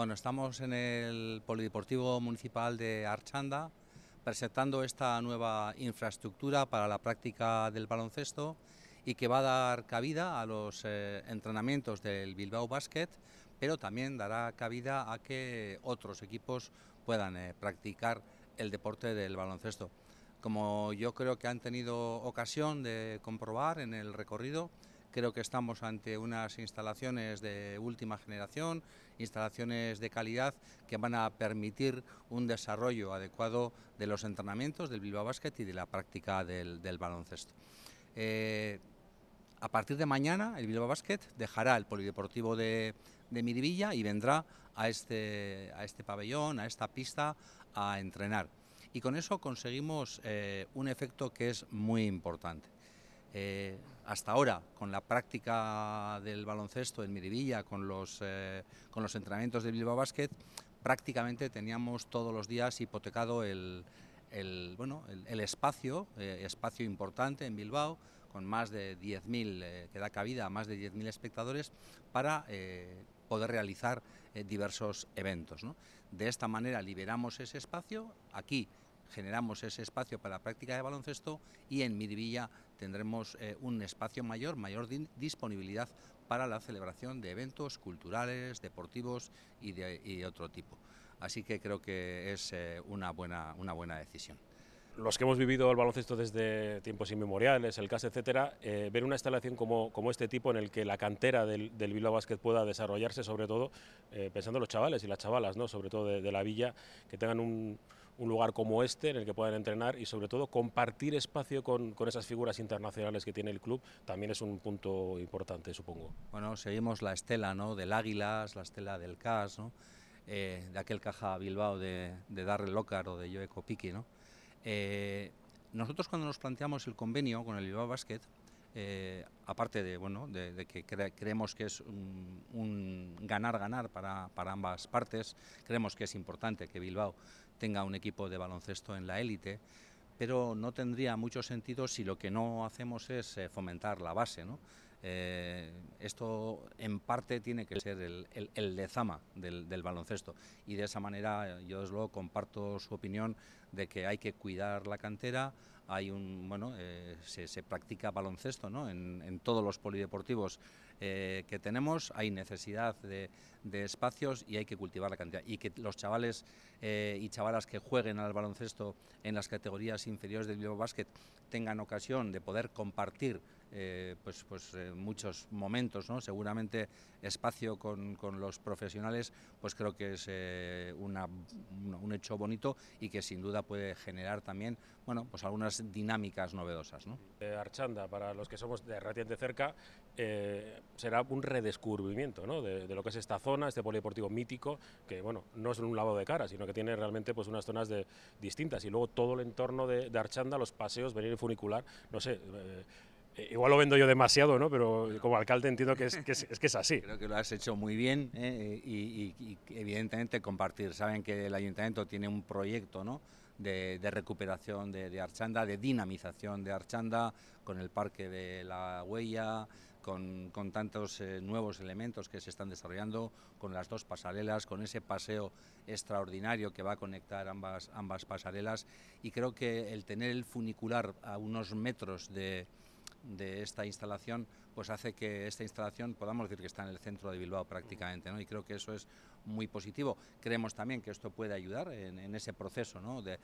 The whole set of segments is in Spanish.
Bueno, estamos en el Polideportivo Municipal de Archanda presentando esta nueva infraestructura para la práctica del baloncesto y que va a dar cabida a los eh, entrenamientos del Bilbao Basket, pero también dará cabida a que otros equipos puedan eh, practicar el deporte del baloncesto. Como yo creo que han tenido ocasión de comprobar en el recorrido, Creo que estamos ante unas instalaciones de última generación, instalaciones de calidad que van a permitir un desarrollo adecuado de los entrenamientos del Bilbao Basket y de la práctica del, baloncesto. Eh, a partir de mañana el Bilbao Basket dejará el polideportivo de, Miribilla y vendrá a este, a este pabellón, a esta pista, a entrenar. Y con eso conseguimos eh, un efecto que es muy importante. Eh, hasta ahora, con la práctica del baloncesto en Miribilla, con los, eh, con los entrenamientos de Bilbao Basket, prácticamente teníamos todos los días hipotecado el, bueno, el, espacio, eh, espacio importante en Bilbao, con más de 10.000, que da cabida a más de 10.000 espectadores, para poder realizar diversos eventos. De esta manera liberamos ese espacio aquí generamos ese espacio para la práctica de baloncesto y en Miribilla tendremos eh, un espacio mayor, mayor disponibilidad para la celebración de eventos culturales, deportivos y de, otro tipo. Así que creo que es eh, una, buena, una buena decisión los que hemos vivido el baloncesto desde tiempos inmemoriales, el CAS, etcétera, eh, ver una instalación como, como, este tipo en el que la cantera del, del Bilbao pueda desarrollarse, sobre todo pensando en los chavales y las chavalas, ¿no? sobre todo de la villa, que tengan un, un lugar como este en el que puedan entrenar y sobre todo compartir espacio con, con, esas figuras internacionales que tiene el club también es un punto importante, supongo. Bueno, seguimos la estela ¿no? del Águilas, la estela del CAS, ¿no? Eh, de aquel caja Bilbao de, de Darrell Lócar o de Joe Copiki. ¿no? Eh, nosotros cuando nos planteamos el convenio con el Bilbao Basket, eh, aparte de, bueno, de, que creemos que es un ganar-ganar para, para, ambas partes, creemos que es importante que Bilbao tenga un equipo de baloncesto en la élite, pero no tendría mucho sentido si lo que no hacemos es eh, fomentar la base. ¿no? Eh, esto en parte tiene que ser el, el, lezama del, del, baloncesto y de esa manera yo desde luego comparto su opinión de que hay que cuidar la cantera, hay un bueno eh, se, practica baloncesto ¿no? en, en, todos los polideportivos eh, que tenemos, hay necesidad de, espacios y hay que cultivar la cantidad. Y que los chavales y chavalas que jueguen al baloncesto en las categorías inferiores del Bilbao Basket tengan ocasión de poder compartir eh, pues, pues eh, muchos momentos, ¿no? seguramente espacio con, con, los profesionales, pues creo que es eh, una, un hecho bonito y que sin duda puede generar también bueno, pues algunas dinámicas novedosas. ¿no? Archanda, para los que somos de reciente cerca, será un redescubrimiento ¿no? de, lo que es esta zona, este polideportivo mítico, que bueno, no es un lado de cara, sino que tiene realmente pues, unas zonas de, distintas y luego todo el entorno de, de Archanda, los paseos, venir en funicular, no sé eh, igual lo vendo yo demasiado, ¿no? pero como alcalde entiendo que es, que es, que es así. Creo que lo has hecho muy bien ¿eh? y, evidentemente compartir. Saben que el ayuntamiento tiene un proyecto ¿no? de, recuperación de, Archanda, de dinamización de Archanda, con el parque de la huella, con, con tantos eh, nuevos elementos que se están desarrollando, con las dos pasarelas, con ese paseo extraordinario que va a conectar ambas, ambas pasarelas. Y creo que el tener el funicular a unos metros de de esta instalación pues hace que esta instalación podamos decir que está en el centro de Bilbao prácticamente ¿no? y creo que eso es muy positivo. Creemos también que esto puede ayudar en, ese proceso ¿no? de,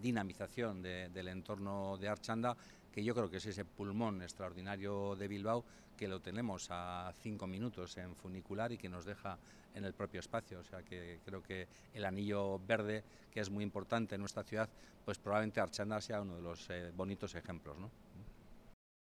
dinamización del entorno de Archanda que yo creo que es ese pulmón extraordinario de Bilbao que lo tenemos a cinco minutos en funicular y que nos deja en el propio espacio. O sea que creo que el anillo verde, que es muy importante en nuestra ciudad, pues probablemente Archanda sea uno de los eh, bonitos ejemplos. ¿no?